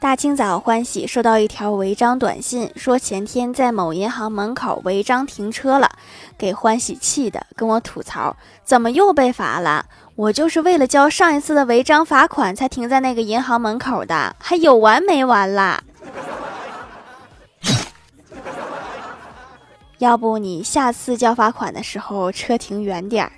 大清早欢喜收到一条违章短信说前天在某银行门口违章停车了给欢喜气的跟我吐槽怎么又被罚了？我就是为了交上一次的违章罚款才停在那个银行门口的还有完没完啦 要不你下次交罚款的时候车停远点儿